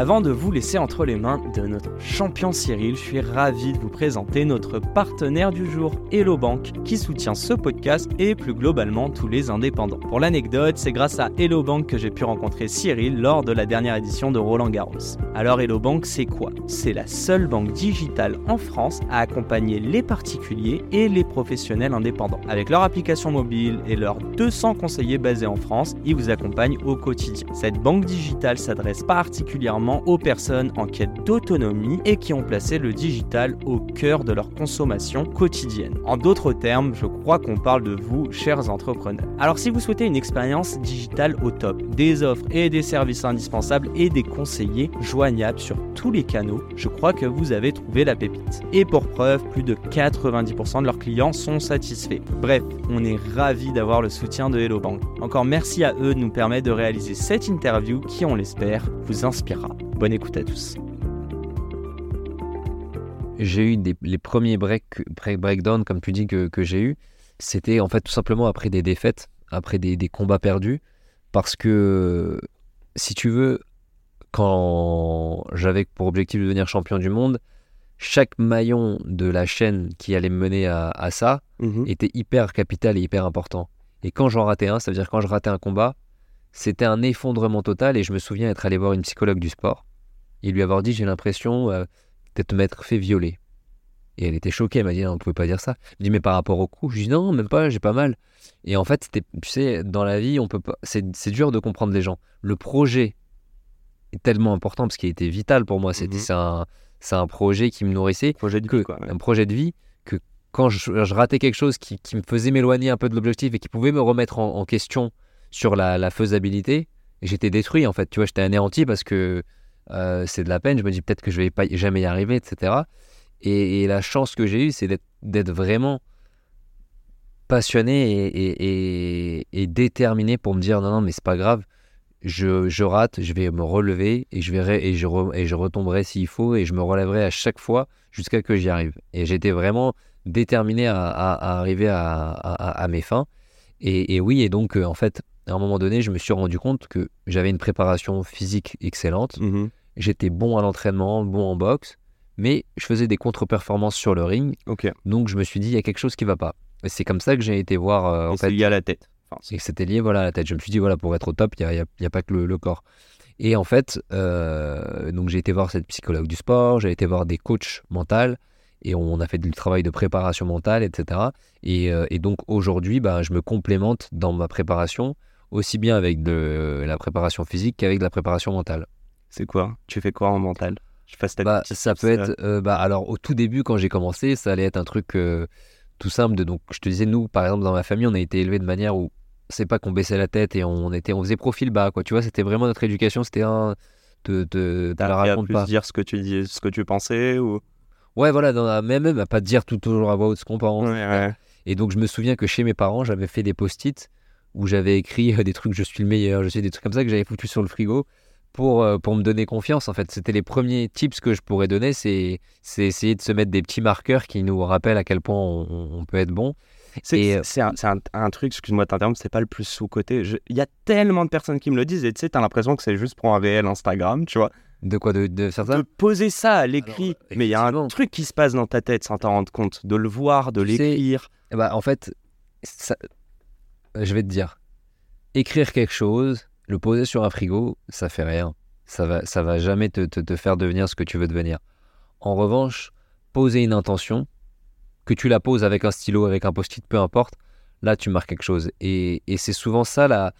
Avant de vous laisser entre les mains de notre champion Cyril, je suis ravi de vous présenter notre partenaire du jour, Hello Bank, qui soutient ce podcast et plus globalement tous les indépendants. Pour l'anecdote, c'est grâce à Hello Bank que j'ai pu rencontrer Cyril lors de la dernière édition de Roland Garros. Alors Hello Bank, c'est quoi? C'est la seule banque digitale en France à accompagner les particuliers et les professionnels indépendants. Avec leur application mobile et leurs 200 conseillers basés en France, ils vous accompagnent au quotidien. Cette banque digitale s'adresse particulièrement aux personnes en quête d'autonomie et qui ont placé le digital au cœur de leur consommation quotidienne. En d'autres termes, je crois qu'on parle de vous, chers entrepreneurs. Alors si vous souhaitez une expérience digitale au top, des offres et des services indispensables et des conseillers joignables sur tous les canaux, je crois que vous avez trouvé la pépite. Et pour preuve, plus de 90% de leurs clients sont satisfaits. Bref, on est ravis d'avoir le soutien de Hello Bank. Encore merci à eux de nous permettre de réaliser cette interview qui, on l'espère, vous inspirera. Bonne écoute à tous. J'ai eu des, les premiers break, break, breakdowns, comme tu dis, que, que j'ai eu. C'était en fait tout simplement après des défaites, après des, des, combats perdus. Parce que, si tu veux, quand j'avais pour objectif de devenir champion du monde, chaque maillon de la chaîne qui allait me mener à, à ça mmh. était hyper capital et hyper important. Et quand j'en ratais un, ça veut dire quand je ratais un combat, c'était un effondrement total et je me souviens être allé voir une psychologue du sport et lui avoir dit j'ai l'impression euh, d'être m'être fait violer. Et elle était choquée, elle m'a dit on ne pouvait pas dire ça. Je dis mais par rapport au coup, je dis non, même pas, j'ai pas mal. Et en fait, tu sais, dans la vie, on peut pas, c'est, c'est dur de comprendre les gens. Le projet est tellement important parce qu'il était vital pour moi. C'était, mmh c'est, un, c'est un projet qui me nourrissait. Projet de que, vie, quoi, ouais. Un projet de vie que quand je, je ratais quelque chose qui, qui, me faisait m'éloigner un peu de l'objectif et qui pouvait me remettre en, en question sur la, faisabilité, j'étais détruit en fait. Tu vois, j'étais anéanti parce que euh, c'est de la peine. Je me dis peut-être que je vais pas jamais y arriver, etc. Et, la chance que j'ai eue, c'est d'être vraiment passionné et, déterminé pour me dire non, non, mais c'est pas grave. Je, rate, je vais me relever et je verrai et je, et je retomberai s'il faut et je me relèverai à chaque fois jusqu'à que j'y arrive. Et j'étais vraiment déterminé à, arriver à, à, mes fins. Et, oui, et donc en fait, à un moment donné, je me suis rendu compte que j'avais une préparation physique excellente. Mmh. J'étais bon à l'entraînement, bon en boxe, mais je faisais des contre-performances sur le ring. Okay. Donc je me suis dit, il y a quelque chose qui va pas. Et c'est comme ça que j'ai été voir. Euh, en fait, lié à la tête. Enfin, et c'était lié voilà, à la tête. Je me suis dit, voilà, pour être au top, il n'y a, a, a, pas que le, le, corps. Et en fait, euh, donc j'ai été voir cette psychologue du sport, j'ai été voir des coachs mentaux et on a fait du travail de préparation mentale, etc. Et, euh, et donc aujourd'hui, bah, je me complémente dans ma préparation aussi bien avec de la préparation physique qu'avec de la préparation mentale. C'est quoi? Tu fais quoi en mental? Je fasse ta bah, Ça peut être. Euh, bah, alors, au tout début, quand j'ai commencé, ça allait être un truc euh, tout simple. De, donc, je te disais, nous, par exemple, dans ma famille, on a été élevés de manière où c'est pas qu'on baissait la tête et on, était, on faisait profil bas. Quoi. Tu vois, c'était vraiment notre éducation. C'était un. Te, te, te raconte pas. dire ce que tu dis, ce que tu pensais ou. Ouais, voilà, dans la, même, même à pas dire tout toujours à voix haute ce qu'on pense. Ouais, ouais. Et donc, je me souviens que chez mes parents, j'avais fait des post-it où j'avais écrit des trucs je suis le meilleur, je sais des trucs comme ça que j'avais foutu sur le frigo pour, euh, pour me donner confiance. En fait, c'était les premiers tips que je pourrais donner, c'est essayer de se mettre des petits marqueurs qui nous rappellent à quel point on, on peut être bon. C'est un, un, un, truc, excuse-moi de t'interrompre, c'est pas le plus sous-côté. Il y a tellement de personnes qui me le disent et tu sais, t'as l'impression que c'est juste pour un réel Instagram, tu vois. De quoi De, de ça De poser ça à l'écrit. Mais il y a un truc qui se passe dans ta tête sans t'en rendre compte. De le voir, de l'écrire. Bah, en fait, ça, je vais te dire, écrire quelque chose, le poser sur un frigo, ça fait rien. Ça va, ça va jamais te, te, te faire devenir ce que tu veux devenir. En revanche, poser une intention, que tu la poses avec un stylo, avec un post-it, peu importe, là tu marques quelque chose. Et, et c'est souvent ça là,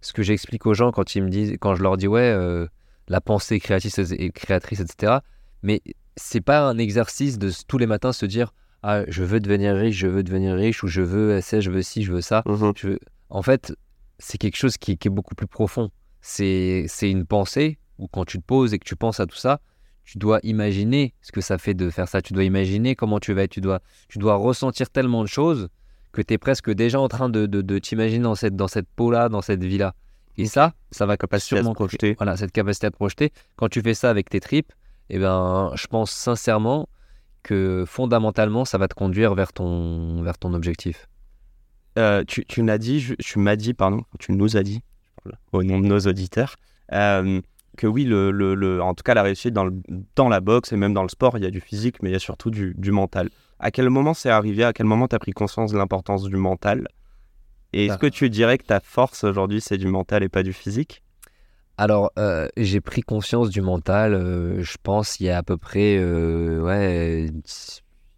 ce que j'explique aux gens quand ils me disent, quand je leur dis ouais, euh, la pensée créatrice, créatrice, etc. Mais c'est pas un exercice de tous les matins se dire ah, je veux devenir riche, je veux devenir riche, ou je veux ça, je veux ci, je veux ça. Mmh Mmh. Je veux... En fait, c'est quelque chose qui, qui est beaucoup plus profond. C'est c'est une pensée où quand tu te poses et que tu penses à tout ça, tu dois imaginer ce que ça fait de faire ça. Tu dois imaginer comment tu vas être. Tu dois, tu dois ressentir tellement de choses que tu es presque déjà en train de, de, de t'imaginer dans cette, dans cette peau-là, dans cette vie-là. Et ça, ça va Capacité sûrement projeter. Voilà, cette capacité à te projeter. Quand tu fais ça avec tes tripes, eh ben, je pense sincèrement que fondamentalement, ça va te conduire vers ton, vers ton objectif. Euh, tu, tu m'as dit, je- tu m'as dit, pardon, tu nous as dit, au nom de nos auditeurs, euh, que oui, le, le- le- en tout cas, la réussite dans, le- dans la boxe et même dans le sport, il y a du physique, mais il y a surtout du, du mental. À quel moment c'est arrivé À quel moment tu as pris conscience de l'importance du mental? Et est-ce que tu dirais que ta force aujourd'hui, c'est du mental et pas du physique? Alors, euh, j'ai pris conscience du mental, euh, je pense, il y a à peu près euh, ouais,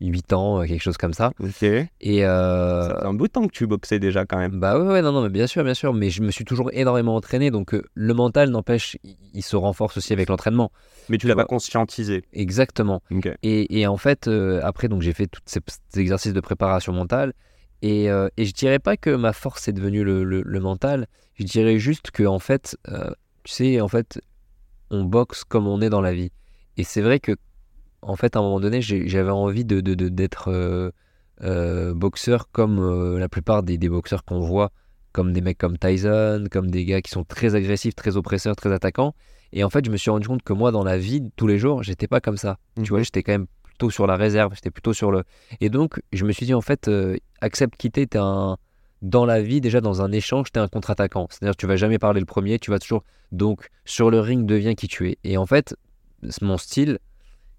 8 ans, quelque chose comme ça. Ok. Et Ça fait un bout de temps que tu boxais déjà quand même. bah ouais, ouais, non, non, mais bien sûr, bien sûr, mais je me suis toujours énormément entraîné, donc le mental, n'empêche, il, se renforce aussi avec l'entraînement. Mais tu l'as pas conscientisé. Exactement. Et, et en fait, après, donc j'ai fait tous ces, ces exercices de préparation mentale. Et, euh, et je dirais pas que ma force est devenue le, le- le mental. Je dirais juste que, en fait, euh, tu sais, en fait, on boxe comme on est dans la vie. Et c'est vrai que, en fait, à un moment donné, j'avais envie de, de- de- d'être euh, euh, boxeur comme la plupart des, des boxeurs qu'on voit, comme des mecs comme Tyson, comme des gars qui sont très agressifs, très oppresseurs, très attaquants. Et en fait, je me suis rendu compte que moi, dans la vie, tous les jours, j'étais pas comme ça. Tu vois, j'étais quand même sur la réserve, j'étais plutôt sur le. Et donc, je me suis dit, en fait, euh, accepte quitter, t'es un. Dans la vie, déjà dans un échange, t'es un contre-attaquant. C'est-à-dire, tu vas jamais parler le premier, tu vas toujours. Donc, sur le ring, deviens qui tu es. Et en fait, mon style,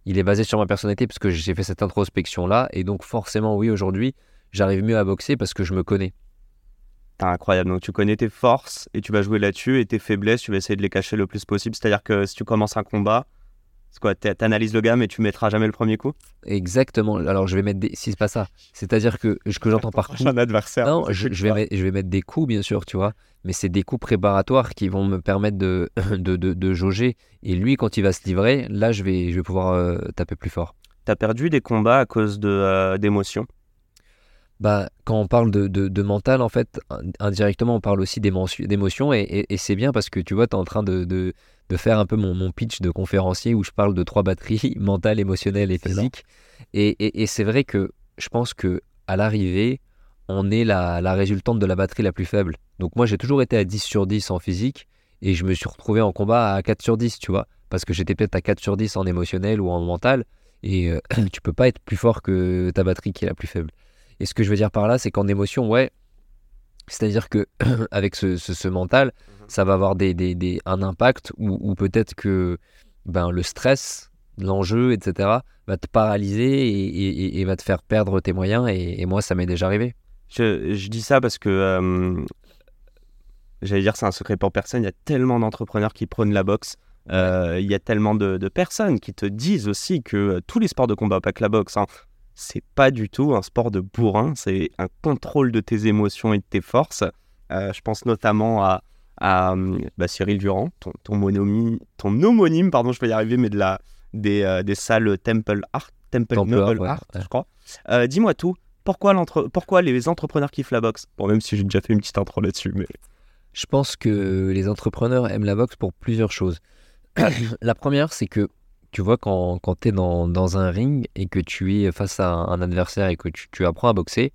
il est basé sur ma personnalité parce que j'ai fait cette introspection-là. Et donc, forcément, oui, aujourd'hui, j'arrive mieux à boxer parce que je me connais. Incroyable. Donc tu connais tes forces et tu vas jouer là-dessus et tes faiblesses, tu vas essayer de les cacher le plus possible. C'est-à-dire que si tu commences un combat, c'est quoi t'a- T'analyses le gars, mais tu mettras jamais le premier coup? Exactement. Alors, je vais mettre des. Si c'est pas ça. C'est-à-dire que ce que j'entends par coup. un adversaire. Non, je, je vais mettre, je vais mettre des coups, bien sûr, tu vois. Mais c'est des coups préparatoires qui vont me permettre de, de, de, de jauger. Et lui, quand il va se livrer, là, je vais, je vais pouvoir euh, taper plus fort. T'as perdu des combats à cause de euh, d'émotions? Bah, quand on parle de, de, de mental, en fait, indirectement, on parle aussi d'émotion- d'émotion. Et, et, et c'est bien parce que tu vois, tu es en train de, de, de faire un peu mon, mon pitch de conférencier où je parle de trois batteries mentale, émotionnelle et physique. Et, et, et c'est vrai que je pense que à l'arrivée, on est la, la résultante de la batterie la plus faible. Donc moi, j'ai toujours été à 10 sur 10 en physique et je me suis retrouvé en combat à 4 sur 10, tu vois. Parce que j'étais peut-être à 4 sur 10 en émotionnel ou en mental. Et euh, tu peux pas être plus fort que ta batterie qui est la plus faible. Et ce que je veux dire par là, c'est qu'en émotion, ouais, c'est-à-dire que avec ce, ce- ce mental, ça va avoir des, des- des- un impact ou, peut-être que ben, le stress, l'enjeu, etc., va te paralyser et, et- et- et va te faire perdre tes moyens. Et, et moi, ça m'est déjà arrivé. Je, je dis ça parce que euh, j'allais dire c'est un secret pour personne. Il y a tellement d'entrepreneurs qui prônent la boxe. Euh, il y a tellement de, de personnes qui te disent aussi que euh, tous les sports de combat, pas que la boxe, hein, c'est pas du tout un sport de bourrin. C'est un contrôle de tes émotions et de tes forces. Euh, je pense notamment à, à euh, bah, Cyril Durand, ton, ton, ton homonyme, pardon, je peux y arriver, mais de la, des, euh, des salles Temple Art, Temple, Temple Noble Art, ouais, Art, ouais. je crois. Euh, Dis-moi tout. Pourquoi, pourquoi les entrepreneurs kiffent la boxe? Bon, même si j'ai déjà fait une petite intro là-dessus, mais Je pense que les entrepreneurs aiment la boxe pour plusieurs choses. la première, c'est que tu vois, quand, quand tu es dans, dans un ring et que tu es face à un, adversaire et que tu, tu apprends à boxer,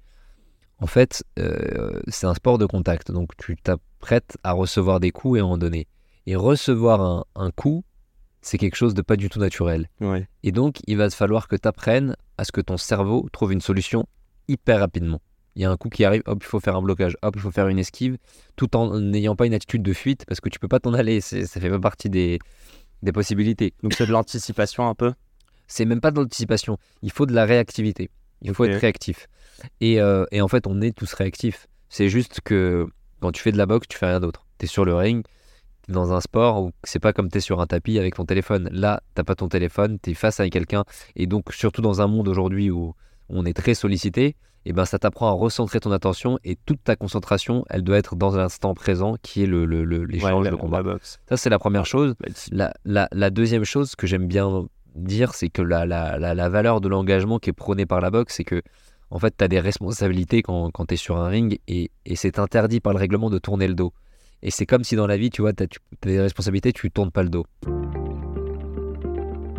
en fait, euh, c'est un sport de contact. Donc, tu t'apprêtes à recevoir des coups et à en donner. Et recevoir un, un coup, c'est quelque chose de pas du tout naturel. ouais. Et donc, il va te falloir que tu apprennes à ce que ton cerveau trouve une solution hyper rapidement. Il y a un coup qui arrive, hop, il faut faire un blocage, hop, il faut faire une esquive, tout en n'ayant pas une attitude de fuite, parce que tu peux pas t'en aller, ça fait pas partie des, des possibilités. Donc c'est de l'anticipation un peu? C'est même pas de l'anticipation, il faut de la réactivité. Il faut être réactif. Et, euh, et en fait, on est tous réactifs. C'est juste que quand tu fais de la boxe, tu fais rien d'autre. Tu es sur le ring, tu es dans un sport où c'est pas comme tu es sur un tapis avec ton téléphone. Là, t'as pas ton téléphone, tu es face à quelqu'un. Et donc, surtout dans un monde aujourd'hui où on est très sollicité, et ben ça t'apprend à recentrer ton attention et toute ta concentration, elle doit être dans l'instant présent qui est le, le- le- l'échange, Ouais, la, le combat. Ça, c'est la première chose. Bah, La, la- la deuxième chose que j'aime bien dire, c'est que la, la- la- la valeur de l'engagement qui est prônée par la boxe, c'est que, En fait, tu as des responsabilités quand, quand tu es sur un ring et, et c'est interdit par le règlement de tourner le dos. Et c'est comme si dans la vie, tu vois, tu as, des responsabilités, tu tournes pas le dos.